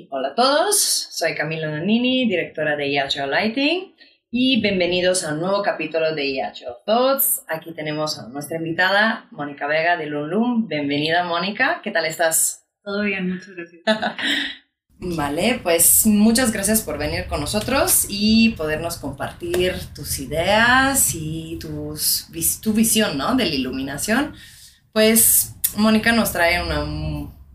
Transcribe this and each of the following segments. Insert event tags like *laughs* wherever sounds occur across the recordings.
Y hola a todos, soy Camila Nonini, directora de IHO Lighting y bienvenidos a un nuevo capítulo de IHO Thoughts. Aquí tenemos a nuestra invitada, Mónica Vega de Lum Bienvenida Mónica, ¿qué tal estás? Todo bien, muchas gracias. *laughs* Vale, pues muchas gracias por venir con nosotros y podernos compartir tus ideas y tus, tu visión ¿no? de la iluminación. Pues Mónica nos trae una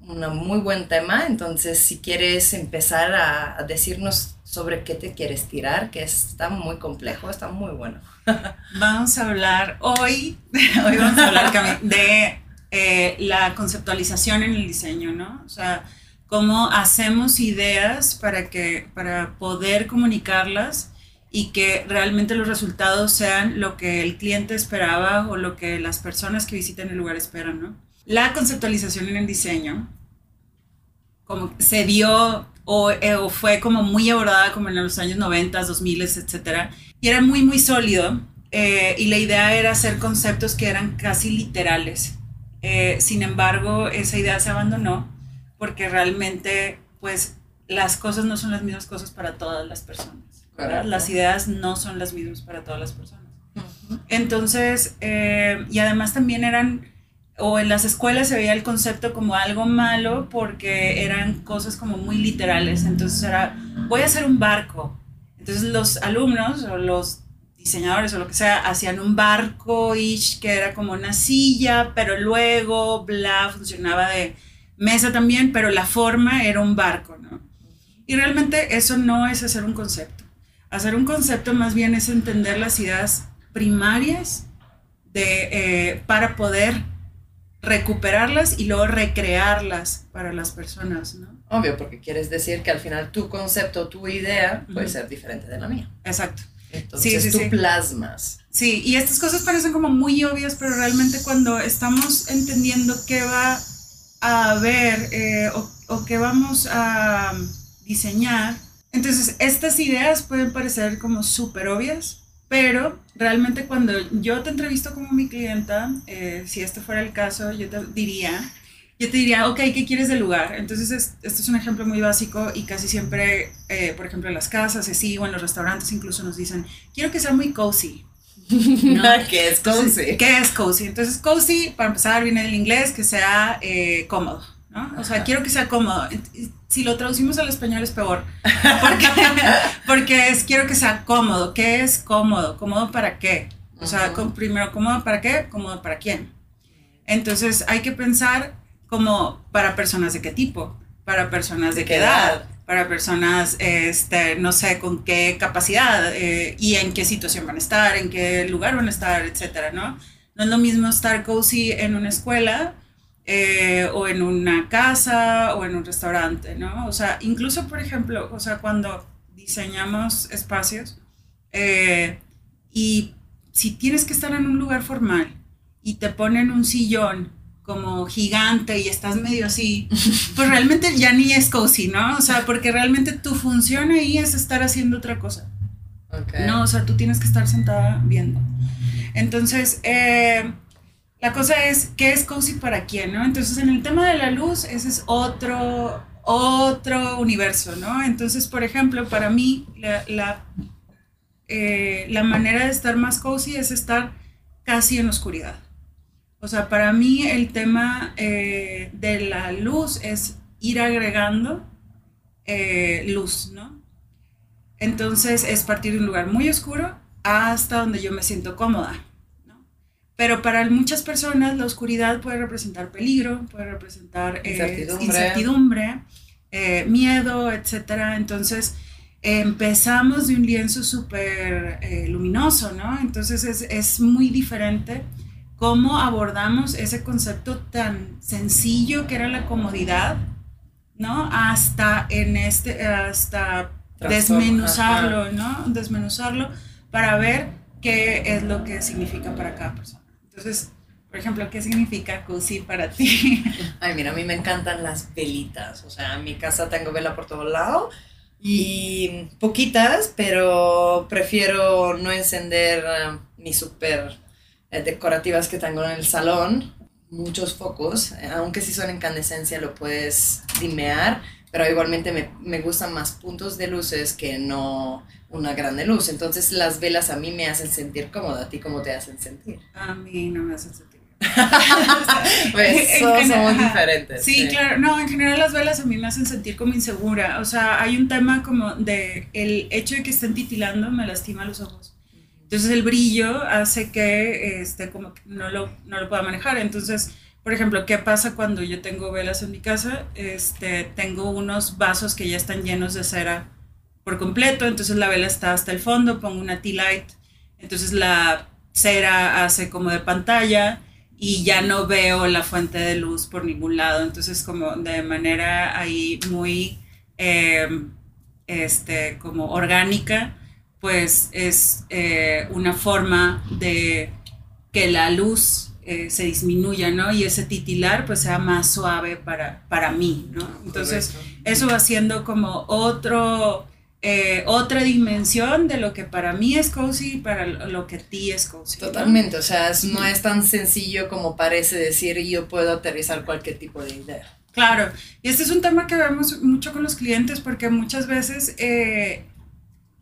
un muy buen tema, entonces si quieres empezar a, decirnos sobre qué te quieres tirar, que está muy complejo, está muy bueno. *laughs* vamos a hablar hoy, *laughs* hoy vamos a hablar de eh, la conceptualización en el diseño, ¿no? O sea, cómo hacemos ideas para, que, para poder comunicarlas y que realmente los resultados sean lo que el cliente esperaba o lo que las personas que visitan el lugar esperan, ¿no? La conceptualización en el diseño como se dio eh, o, fue como muy abordada como en los años 90, 2000, etcétera, y era muy, muy sólido. Eh, y la idea era hacer conceptos que eran casi literales. Eh, sin embargo, esa idea se abandonó porque realmente, pues, las cosas no son las mismas cosas para todas las personas. Las ideas no son las mismas para todas las personas. Entonces, y además también eran o en las escuelas se veía el concepto como algo malo porque eran cosas como muy literales. Entonces era, voy a hacer un barco. Entonces los alumnos o los diseñadores o lo que sea hacían un barco ish, que era como una silla, pero luego, bla, funcionaba de mesa también, pero la forma era un barco, ¿no? Y realmente eso no es hacer un concepto. Hacer un concepto más bien es entender las ideas primarias de, eh, para poder recuperarlas y luego recrearlas para las personas, ¿no? Obvio, porque quieres decir que al final tu concepto, tu idea puede ser diferente de la mía. Exacto. Entonces sí, sí, tú plasmas. Sí, y estas cosas parecen como muy obvias, pero realmente cuando estamos entendiendo qué va a haber eh, o, o qué vamos a diseñar, entonces estas ideas pueden parecer como súper obvias, pero realmente cuando yo te entrevisto como mi clienta, eh, si esto fuera el caso, yo te diría, yo te diría, ok, ¿qué quieres del lugar? Entonces, esto es un ejemplo muy básico y casi siempre, eh, por ejemplo, en las casas, así, o en los restaurantes incluso nos dicen, quiero que sea muy cozy. *laughs* ¿no? ¿Qué es cozy? ¿Qué es cozy? Entonces, cozy, para empezar, viene del inglés, que sea eh, cómodo. O sea, quiero que sea cómodo. Si lo traducimos al español es peor, porque, *laughs* porque es quiero que sea cómodo. ¿Qué es cómodo? ¿Cómodo para qué? O sea, primero, ¿cómodo para qué? ¿Cómodo para quién? Entonces hay que pensar como para personas de qué tipo, para personas de, qué edad, para personas, este, no sé, con qué capacidad eh, y en qué situación van a estar, en qué lugar van a estar, etcétera, ¿no? No es lo mismo estar cozy en una escuela eh, o en una casa o en un restaurante, ¿no? O sea, incluso, por ejemplo, o sea, cuando diseñamos espacios eh, y si tienes que estar en un lugar formal y te ponen un sillón como gigante y estás medio así, *laughs* pues realmente ya ni es cozy, ¿no? O sea, porque realmente tu función ahí es estar haciendo otra cosa. No, o sea, tú tienes que estar sentada viendo. Entonces, eh, la cosa es, ¿qué es cozy para quién? ¿no? Entonces, en el tema de la luz, ese es otro, otro universo, ¿no? Entonces, por ejemplo, para mí, la, eh, la, manera de estar más cozy es estar casi en oscuridad. O sea, para mí el tema eh, de la luz es ir agregando eh, luz, ¿no? Entonces es partir de un lugar muy oscuro hasta donde yo me siento cómoda. Pero para muchas personas la oscuridad puede representar peligro, puede representar eh, incertidumbre, eh, miedo, etc. Entonces empezamos de un lienzo súper eh, luminoso, ¿no? Entonces es, es, muy diferente cómo abordamos ese concepto tan sencillo que era la comodidad, ¿no? Hasta en este, hasta desmenuzarlo, ¿no? Desmenuzarlo para ver qué es lo que significa para cada persona. Entonces, por ejemplo, ¿qué significa cozy para ti? *laughs* Ay, mira, a mí me encantan las velitas. O sea, en mi casa tengo vela por todo lado y poquitas, pero prefiero no encender uh, ni súper eh, decorativas que tengo en el salón. Muchos focos, eh, aunque si son incandescencia lo puedes dimear, pero igualmente me, me gustan más puntos de luces que no una grande luz. Entonces las velas a mí me hacen sentir cómoda, ¿a ti cómo te hacen sentir? A mí no me hacen sentir. *laughs* *laughs* pues somos diferentes. Sí, claro. No, en general las velas a mí me hacen sentir como insegura. O sea, hay un tema como de el hecho de que estén titilando me lastima los ojos. Entonces el brillo hace que este, como que no, lo, no lo pueda manejar. Entonces, por ejemplo, ¿qué pasa cuando yo tengo velas en mi casa? Este, tengo unos vasos que ya están llenos de cera por completo, entonces la vela está hasta el fondo, pongo una tea light, entonces la cera hace como de pantalla y ya no veo la fuente de luz por ningún lado, entonces como de manera ahí muy em, este, como orgánica, pues es eh, una forma de que la luz eh, se disminuya, ¿no? Y ese titilar pues sea más suave para, para mí, ¿no? Entonces eso va siendo como otro eh, otra dimensión de lo que para mí es cozy y para lo que a ti es cozy. Totalmente, o sea, no es tan sencillo como parece decir yo puedo aterrizar cualquier tipo de idea. Claro, y este es un tema que vemos mucho con los clientes porque muchas veces eh,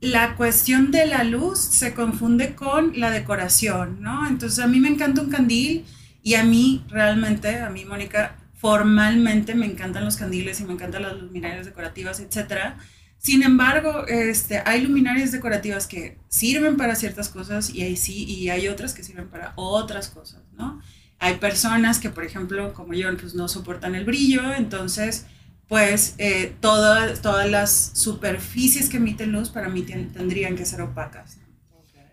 la cuestión de la luz se confunde con la decoración, ¿no? Entonces a mí me encanta un candil y a mí realmente, a mí Mónica, formalmente me encantan los candiles y me encantan las luminarias decorativas, etcétera sin embargo, este, hay luminarias decorativas que sirven para ciertas cosas y hay, sí, y hay otras que sirven para otras cosas, ¿no? Hay personas que, por ejemplo, como yo, pues no soportan el brillo, entonces, pues eh, todas, todas las superficies que emiten luz para mí tendrían que ser opacas.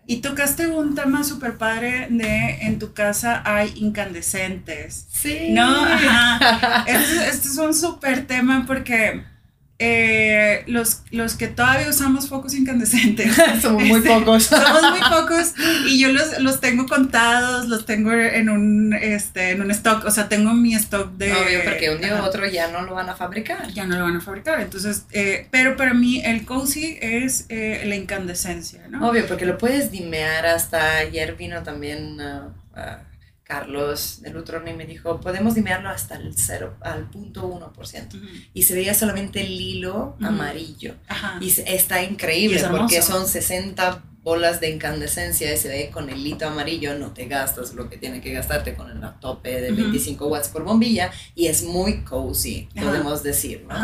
Y tocaste un tema súper padre de en tu casa hay incandescentes. Sí. ¿No? Ajá. *laughs* Este, este es un súper tema porque eh, los, los que todavía usamos focos incandescentes. *laughs* somos muy este, pocos. somos muy pocos y yo los, los, tengo contados, los tengo en un, este, en un stock, o sea, tengo mi stock de... Obvio, porque un día u otro ya no lo van a fabricar. Ya no lo van a fabricar, entonces, eh, pero para mí el cozy es eh, la incandescencia, ¿no? Obvio, porque lo puedes dimear hasta ayer vino también... Uh, Carlos del Utrón me dijo, podemos dimearlo hasta el 0, al punto 1%. Y se veía solamente el hilo amarillo. Y está increíble porque son 60 bolas de incandescencia y se ve con el hilo amarillo, no te gastas lo que tiene que gastarte con el tope de 25 watts por bombilla y es muy cozy, podemos decir, ¿no?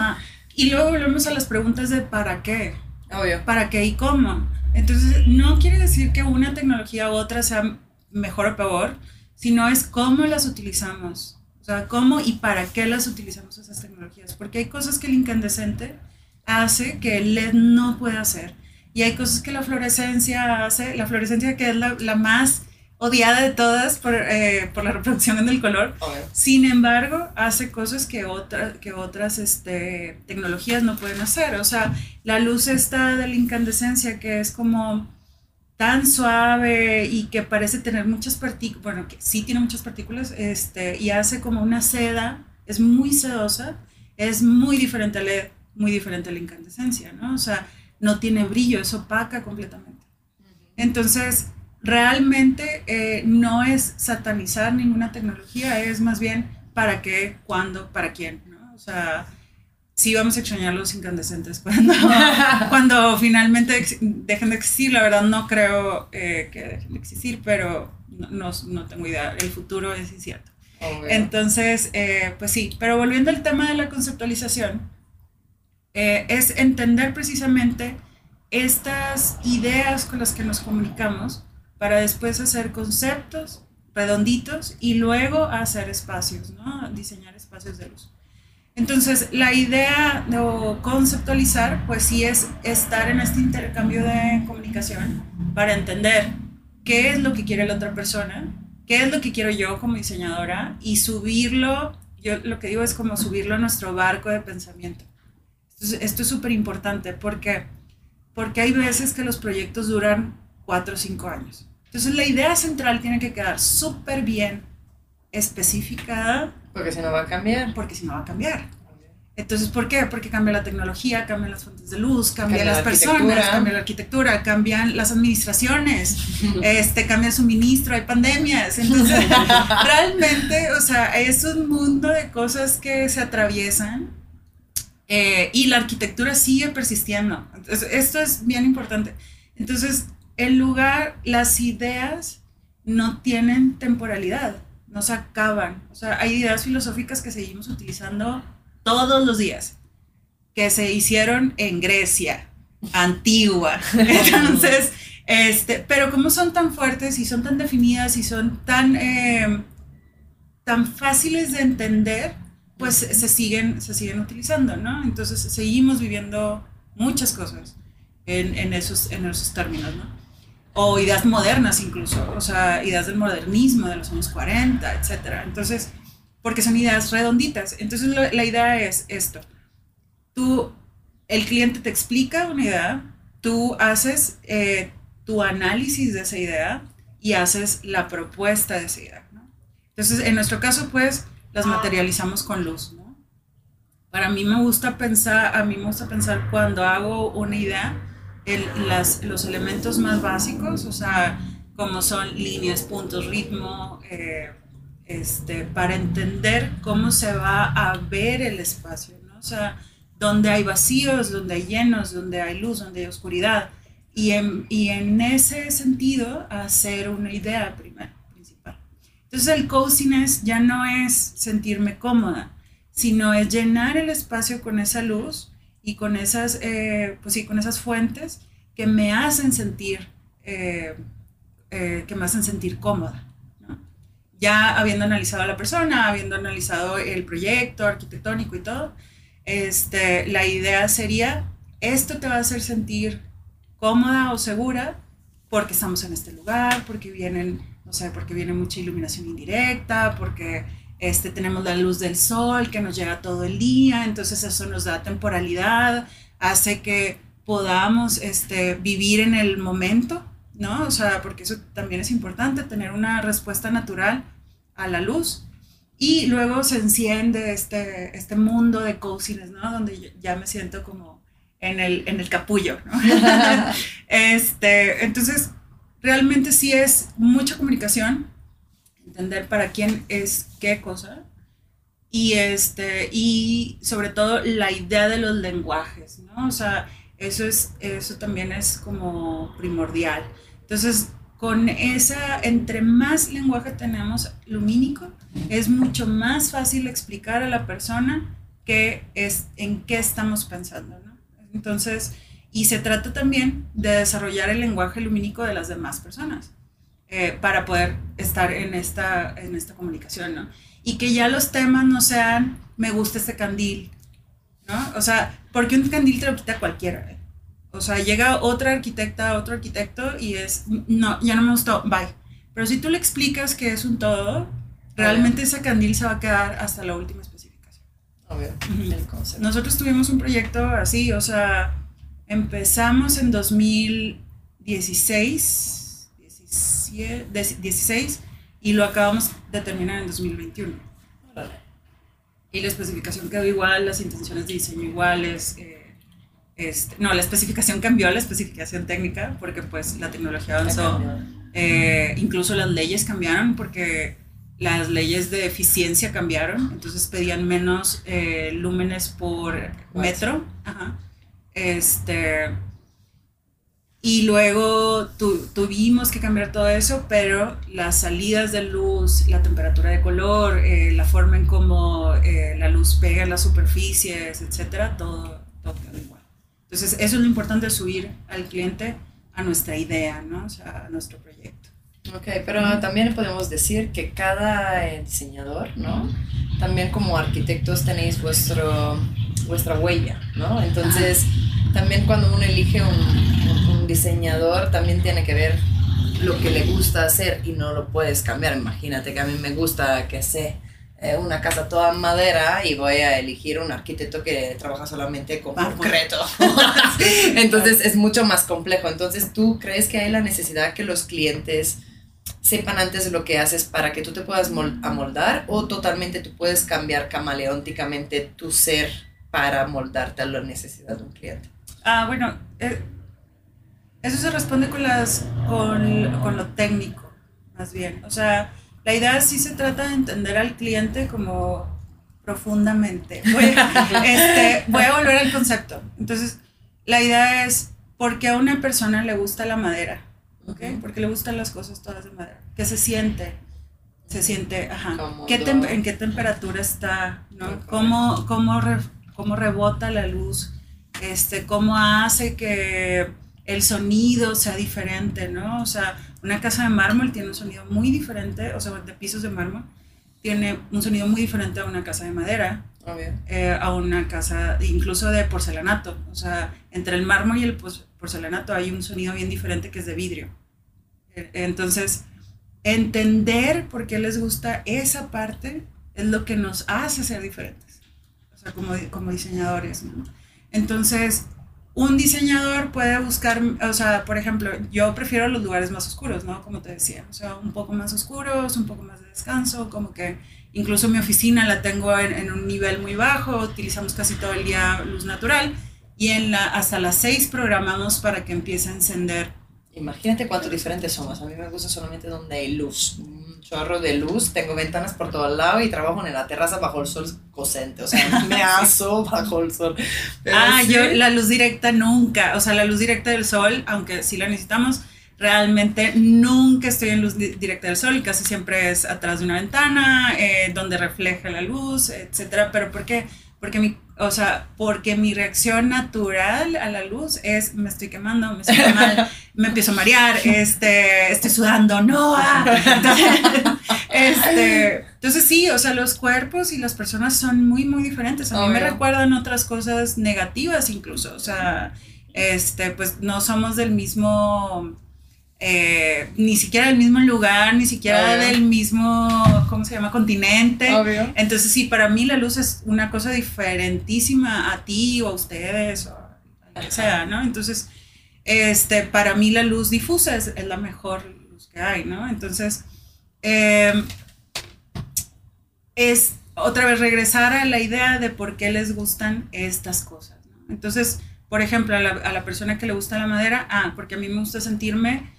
Y luego volvemos a las preguntas de ¿para qué? Obvio. ¿Para qué y cómo? Entonces, no quiere decir que una tecnología u otra sea mejor o peor, sino es cómo las utilizamos. O sea, cómo y para qué las utilizamos esas tecnologías. Porque hay cosas que el incandescente hace que el LED no puede hacer. Y hay cosas que la fluorescencia hace, la fluorescencia que es la, más odiada de todas por, eh, por la reproducción en el color. Sin embargo, hace cosas que, otra, que otras este, tecnologías no pueden hacer. O sea, la luz esta de la incandescencia que es como tan suave y que parece tener muchas partículas, bueno, que sí tiene muchas partículas, este, y hace como una seda, es muy sedosa, es muy diferente a LED, muy diferente a la incandescencia, ¿no? O sea, no tiene brillo, es opaca completamente. Entonces, realmente eh, no es satanizar ninguna tecnología, es más bien para qué, cuándo, para quién, ¿no? O sea, sí vamos a extrañar los incandescentes cuando, *laughs* cuando finalmente dejen de existir. La verdad no creo eh, que dejen de existir, pero no, no, tengo idea. El futuro es incierto. Entonces, eh, pues sí, pero volviendo al tema de la conceptualización, eh, es entender precisamente estas ideas con las que nos comunicamos para después hacer conceptos redonditos y luego hacer espacios, ¿no? Diseñar espacios de luz. Entonces, la idea de conceptualizar, pues sí es estar en este intercambio de comunicación para entender qué es lo que quiere la otra persona, qué es lo que quiero yo como diseñadora y subirlo, yo lo que digo es como subirlo a nuestro barco de pensamiento. Esto es súper importante porque, porque hay veces que los proyectos duran cuatro o cinco años. Entonces, la idea central tiene que quedar súper bien especificada porque si no va a cambiar. Porque si no va a cambiar. Entonces, ¿por qué? Porque cambia la tecnología, cambian las fuentes de luz, cambian las personas, cambia la arquitectura, cambian las administraciones, *laughs* este, cambia el suministro, hay pandemias. Entonces, *laughs* realmente, o sea, es un mundo de cosas que se atraviesan Eh, y la arquitectura sigue persistiendo. Entonces, esto es bien importante. Entonces, el lugar, las ideas no tienen temporalidad, no se acaban. O sea, hay ideas filosóficas que seguimos utilizando todos los días, que se hicieron en Grecia, antigua. *laughs* Entonces, este, pero como son tan fuertes y son tan definidas y son tan, eh, tan fáciles de entender, pues se siguen, se siguen utilizando, ¿no? Entonces seguimos viviendo muchas cosas en, en, esos, en esos términos, ¿no? O ideas modernas incluso, o sea, ideas del modernismo de los años 40, etcétera. Entonces, porque son ideas redonditas. Entonces la idea es esto. Tú, el cliente te explica una idea, tú haces eh, tu análisis de esa idea y haces la propuesta de esa idea. Entonces, en nuestro caso, pues, las materializamos con luz. ¿no? Para mí me gusta pensar, a mí me gusta pensar cuando hago una idea, el, las, los elementos más básicos, o sea, como son líneas, puntos, ritmo, eh, este, para entender cómo se va a ver el espacio, ¿no? O sea, donde hay vacíos, donde hay llenos, donde hay luz, donde hay oscuridad. Y en, y en ese sentido, hacer una idea primero, principal. Entonces el coziness ya no es sentirme cómoda, sino es llenar el espacio con esa luz y con esas, eh, pues sí, con esas fuentes que me hacen sentir, eh, eh, que me hacen sentir cómoda. ¿no? Ya habiendo analizado a la persona, habiendo analizado el proyecto arquitectónico y todo, este, la idea sería, esto te va a hacer sentir cómoda o segura porque estamos en este lugar, porque vienen, no sé, porque viene mucha iluminación indirecta, porque este, tenemos la luz del sol que nos llega todo el día, entonces eso nos da temporalidad, hace que podamos este, vivir en el momento, ¿no? O sea, porque eso también es importante, tener una respuesta natural a la luz. Y luego se enciende este, este mundo de coziness, ¿no? Donde ya me siento como en el, en el capullo. ¿no? *laughs* este, entonces, realmente sí es mucha comunicación, entender para quién es qué cosa. Y, este, y sobre todo la idea de los lenguajes, ¿no? O sea, eso, es, eso también es como primordial. Entonces, con esa, entre más lenguaje tenemos lumínico, es mucho más fácil explicar a la persona qué es, en qué estamos pensando, ¿no? Entonces, y se trata también de desarrollar el lenguaje lumínico de las demás personas eh, para poder estar en esta, en esta comunicación, ¿no? Y que ya los temas no sean, me gusta este candil, ¿no? O sea, porque un candil te lo quita cualquiera, ¿eh? O sea, llega otra arquitecta, otro arquitecto y es, no, ya no me gustó, bye. Pero si tú le explicas que es un todo, realmente ese candil se va a quedar hasta la última nosotros tuvimos un proyecto así, o sea, empezamos en 2016, 16 y lo acabamos de terminar en 2021. Y la especificación quedó igual, las intenciones de diseño iguales. Eh, este, no, la especificación cambió, la especificación técnica, porque pues la tecnología avanzó. Eh, incluso las leyes cambiaron porque las leyes de eficiencia cambiaron, entonces pedían menos eh, lúmenes por metro. Este, y luego tuvimos que cambiar todo eso, pero las salidas de luz, la temperatura de color, eh, la forma en cómo eh, la luz pega en las superficies, etcétera, todo, todo quedó igual. Entonces, eso es lo importante, subir al cliente a nuestra idea, ¿no? O sea, a nuestro proyecto. Ok, pero también podemos decir que cada eh, diseñador, ¿no? También como arquitectos tenéis vuestro, vuestra huella, ¿no? Entonces, también cuando uno elige un, un, diseñador, también tiene que ver lo que le gusta hacer y no lo puedes cambiar. Imagínate que a mí me gusta, que sé, eh, una casa toda madera y voy a elegir un arquitecto que trabaja solamente con concreto. *laughs* Entonces es mucho más complejo. Entonces, ¿tú crees que hay la necesidad que los clientes sepan antes lo que haces para que tú te puedas amoldar o totalmente tú puedes cambiar camaleónticamente tu ser para moldarte a la necesidad de un cliente? Ah, bueno, eh, eso se responde con, las, con, con, lo técnico, más bien. O sea, la idea sí se trata de entender al cliente como profundamente. Voy, *laughs* este, voy a volver al concepto. Entonces, la idea es, ¿por qué a una persona le gusta la madera? ¿Ok? Porque le gustan las cosas todas de madera. ¿Qué se siente? Se siente, ajá. ¿Qué ¿En qué temperatura está? ¿no? ¿Cómo, cómo, cómo rebota la luz? Este, ¿Cómo hace que el sonido sea diferente, ¿no? O sea, una casa de mármol tiene un sonido muy diferente, o sea, de pisos de mármol, tiene un sonido muy diferente a una casa de madera, eh, a una casa incluso de porcelanato. O sea, entre el mármol y el porcelanato hay un sonido bien diferente que es de vidrio. Eh, entonces, entender por qué les gusta esa parte es lo que nos hace ser diferentes, o sea, como, como diseñadores. ¿no? Entonces, un diseñador puede buscar, o sea, por ejemplo, yo prefiero los lugares más oscuros, ¿no? Como te decía, o sea, un poco más oscuros, un poco más de descanso, como que incluso mi oficina la tengo en, un nivel muy bajo, utilizamos casi todo el día luz natural y en la, hasta las seis programamos para que empiece a encender. Imagínate cuánto diferentes somos. A mí me gusta solamente donde hay luz chorro de luz, tengo ventanas por todo el lado y trabajo en la terraza bajo el sol cocente, o sea, me *laughs* aso bajo el sol. ah, yo la luz directa nunca, o sea, la luz directa del sol, aunque sí la necesitamos, realmente nunca estoy en luz directa del sol, casi siempre es atrás de una ventana, eh, donde refleja la luz, etcétera, pero ¿por qué? Porque mi, o sea, porque mi reacción natural a la luz es me estoy quemando, me estoy mal, *laughs* me empiezo a marear, este, estoy sudando, no. Ah. *laughs* Este, entonces, sí, o sea, los cuerpos y las personas son muy, muy diferentes. A mí me recuerdan otras cosas negativas incluso, o sea, este, pues no somos del mismo eh, ni siquiera del mismo lugar, ni siquiera del mismo, ¿cómo se llama? Continente. Entonces sí, para mí la luz es una cosa diferentísima a ti o a ustedes o a que sea, ¿no? Entonces, este, para mí la luz difusa es, la mejor luz que hay, ¿no? Entonces, em, es otra vez regresar a la idea de por qué les gustan estas cosas, ¿no? Entonces, por ejemplo, a la, a la persona que le gusta la madera, ah, porque a mí me gusta sentirme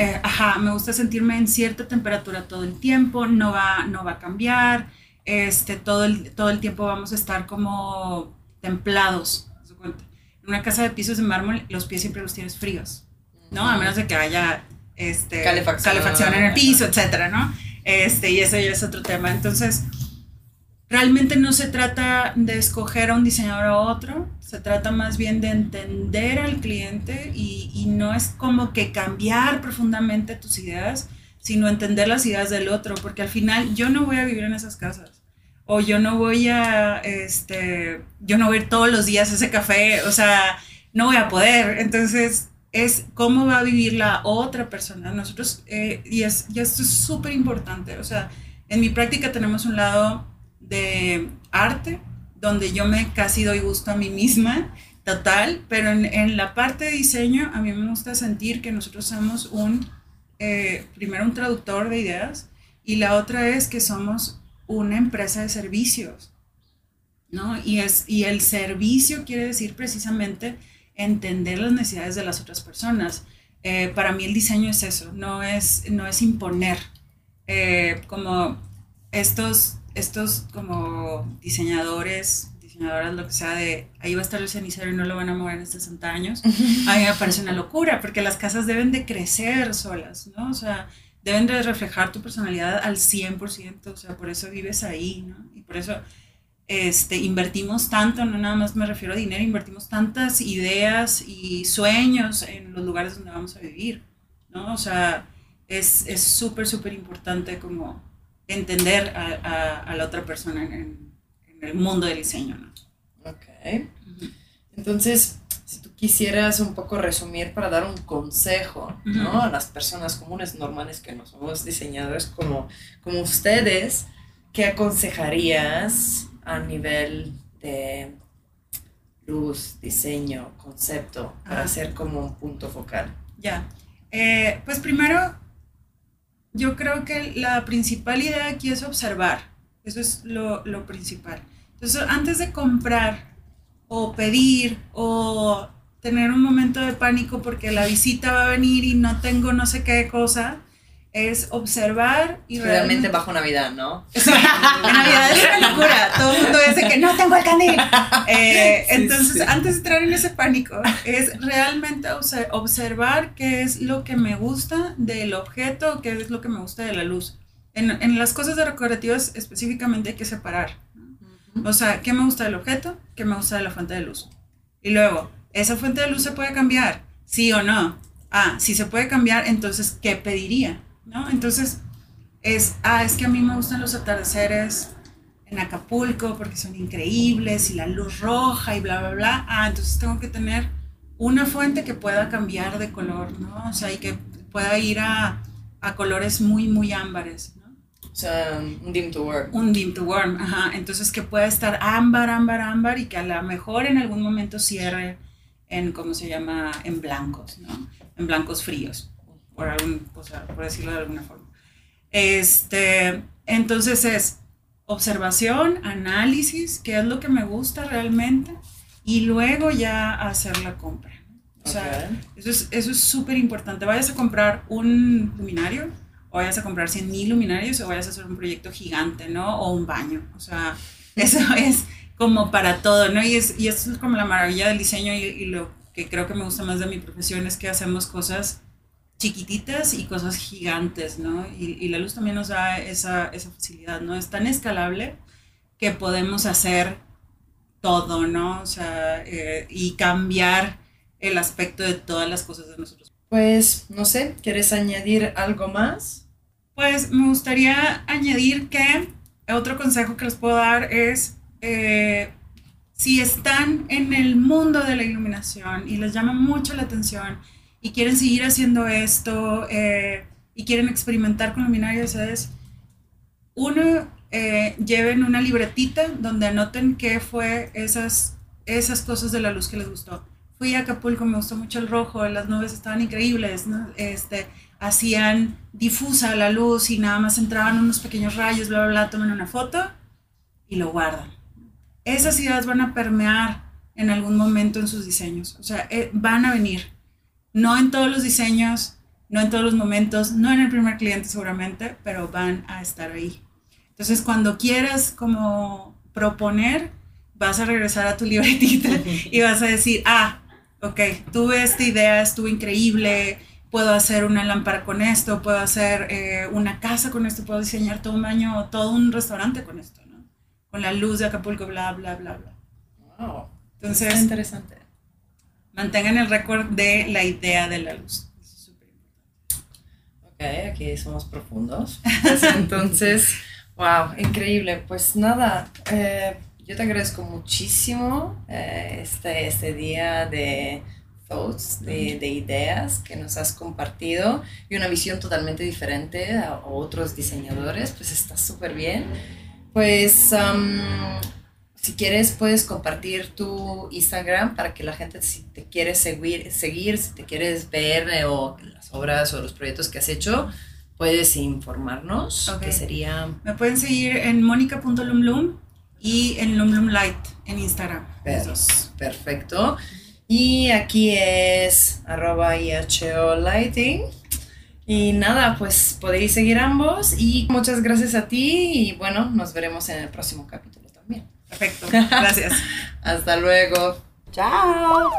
eh, ajá, me gusta sentirme en cierta temperatura todo el tiempo, no va, no va a cambiar, este, todo, el, todo el tiempo vamos a estar como templados. En una casa de pisos de mármol, los pies siempre los tienes fríos, ¿no? A menos de que haya este, calefacción. en el piso, etcétera, ¿no? Este, y eso ya es otro tema. Entonces, realmente no se trata de escoger a un diseñador a otro, se trata más bien de entender al cliente y, no es como que cambiar profundamente tus ideas, sino entender las ideas del otro, porque al final yo no voy a vivir en esas casas. O yo no voy a, este, yo no voy a ir todos los días a ese café, o sea, no voy a poder. Entonces, es cómo va a vivir la otra persona. Nosotros, eh, y, es, y esto es súper importante, o sea, en mi práctica tenemos un lado de arte, donde yo me casi doy gusto a mí misma, total, pero en, la parte de diseño a mí me gusta sentir que nosotros somos un, eh, primero un traductor de ideas y la otra es que somos una empresa de servicios, ¿no? Y, es, y el servicio quiere decir precisamente entender las necesidades de las otras personas. Eh, para mí el diseño es eso, no es, no es imponer. Eh, como estos estos como diseñadores, diseñadoras, lo que sea, de ahí va a estar el cenicero y no lo van a mover en estos 60 años, *laughs* a mí me parece una locura, porque las casas deben de crecer solas, ¿no? O sea, deben de reflejar tu personalidad al 100%, o sea, por eso vives ahí, ¿no? Y por eso este, invertimos tanto, no nada más me refiero a dinero, invertimos tantas ideas y sueños en los lugares donde vamos a vivir, ¿no? O sea, es súper, súper importante como entender a, la otra persona en, el mundo del diseño. ¿no? Ok. Entonces, si tú quisieras un poco resumir para dar un consejo ¿no? a las personas comunes, normales que no somos diseñadores como, como ustedes, ¿qué aconsejarías a nivel de luz, diseño, concepto, para hacer como un punto focal? Ya. Eh, pues primero, yo creo que la principal idea aquí es observar. Eso es lo, principal. Entonces, antes de comprar o pedir o tener un momento de pánico porque la visita va a venir y no tengo no sé qué cosa, es observar y realmente bajo Navidad, ¿no? Sí, en Navidad es una locura. Todo el mundo dice que no tengo el candil. *laughs* Eh, entonces, antes de entrar en ese pánico, es realmente observar qué es lo que me gusta del objeto, qué es lo que me gusta de la luz. En, en las cosas decorativas específicamente hay que separar. O sea, ¿qué me gusta del objeto? ¿Qué me gusta de la fuente de luz? Y luego, ¿esa fuente de luz se puede cambiar? ¿Sí o no? Ah, si se puede cambiar, entonces, ¿qué pediría? ¿No? Entonces, es, ah, es que a mí me gustan los atardeceres en Acapulco porque son increíbles y la luz roja y bla, bla, bla. Ah, entonces tengo que tener una fuente que pueda cambiar de color, ¿no? O sea, y que pueda ir a, a colores muy, muy ámbares, ¿no? O sea, un dim to warm. Un dim to warm, ajá. Entonces que pueda estar ámbar, ámbar, ámbar y que a lo mejor en algún momento cierre en, ¿cómo se llama? En blancos, ¿no? En blancos fríos por, algún, por decirlo de alguna forma. Este, entonces es observación, análisis, qué es lo que me gusta realmente, y luego ya hacer la compra. O sea, eso es eso súper importante. Vayas a comprar un luminario, o vayas a comprar 100 mil luminarios, o vayas a hacer un proyecto gigante, ¿no? O un baño. O sea, eso *laughs* es como para todo, ¿no? Y, es, y eso es como la maravilla del diseño y, y lo que creo que me gusta más de mi profesión es que hacemos cosas chiquititas y cosas gigantes, ¿no? Y, la luz también nos da esa, esa, facilidad, ¿no? Es tan escalable que podemos hacer todo, ¿no? O sea, eh, y cambiar el aspecto de todas las cosas de nosotros. Pues, no sé, ¿quieres añadir algo más? Pues me gustaría añadir que otro consejo que les puedo dar es, eh, si están en el mundo de la iluminación y les llama mucho la atención, y quieren seguir haciendo esto eh, y quieren experimentar con luminarios es, uno, eh, lleven una libretita donde anoten qué fue esas, esas cosas de la luz que les gustó. Fui a Acapulco, me gustó mucho el rojo, las nubes estaban increíbles, este, hacían difusa la luz y nada más entraban unos pequeños rayos, bla, bla, bla, toman una foto y lo guardan. Esas ideas van a permear en algún momento en sus diseños, o sea, eh, van a venir no en todos los diseños, no en todos los momentos, no en el primer cliente seguramente, pero van a estar ahí. Entonces, cuando quieras como proponer, vas a regresar a tu libretita y vas a decir, ah, ok, tuve esta idea, estuvo increíble, puedo hacer una lámpara con esto, puedo hacer eh, una casa con esto, puedo diseñar todo un baño, todo un restaurante con esto, ¿no? Con la luz de Acapulco, bla, bla, bla, bla. Wow. Entonces, es interesante mantengan el récord de la idea de la luz. Ok, aquí somos profundos. *laughs* Entonces, wow, increíble. Pues nada, eh, yo te agradezco muchísimo eh, este, este día de thoughts, de, de, ideas que nos has compartido y una visión totalmente diferente a otros diseñadores, pues está súper bien. Pues si quieres, puedes compartir tu Instagram para que la gente, si te quiere seguir, seguir si te quieres ver eh, o las obras o los proyectos que has hecho, puedes informarnos. Okay. Que sería. Me pueden seguir en monica.lumlum y en lumlumlight en Instagram. perfecto. Y aquí es arroba IHO Lighting. Y nada, pues podéis seguir ambos y muchas gracias a ti y bueno, nos veremos en el próximo capítulo. Perfecto, *laughs* gracias. Hasta luego. Chao.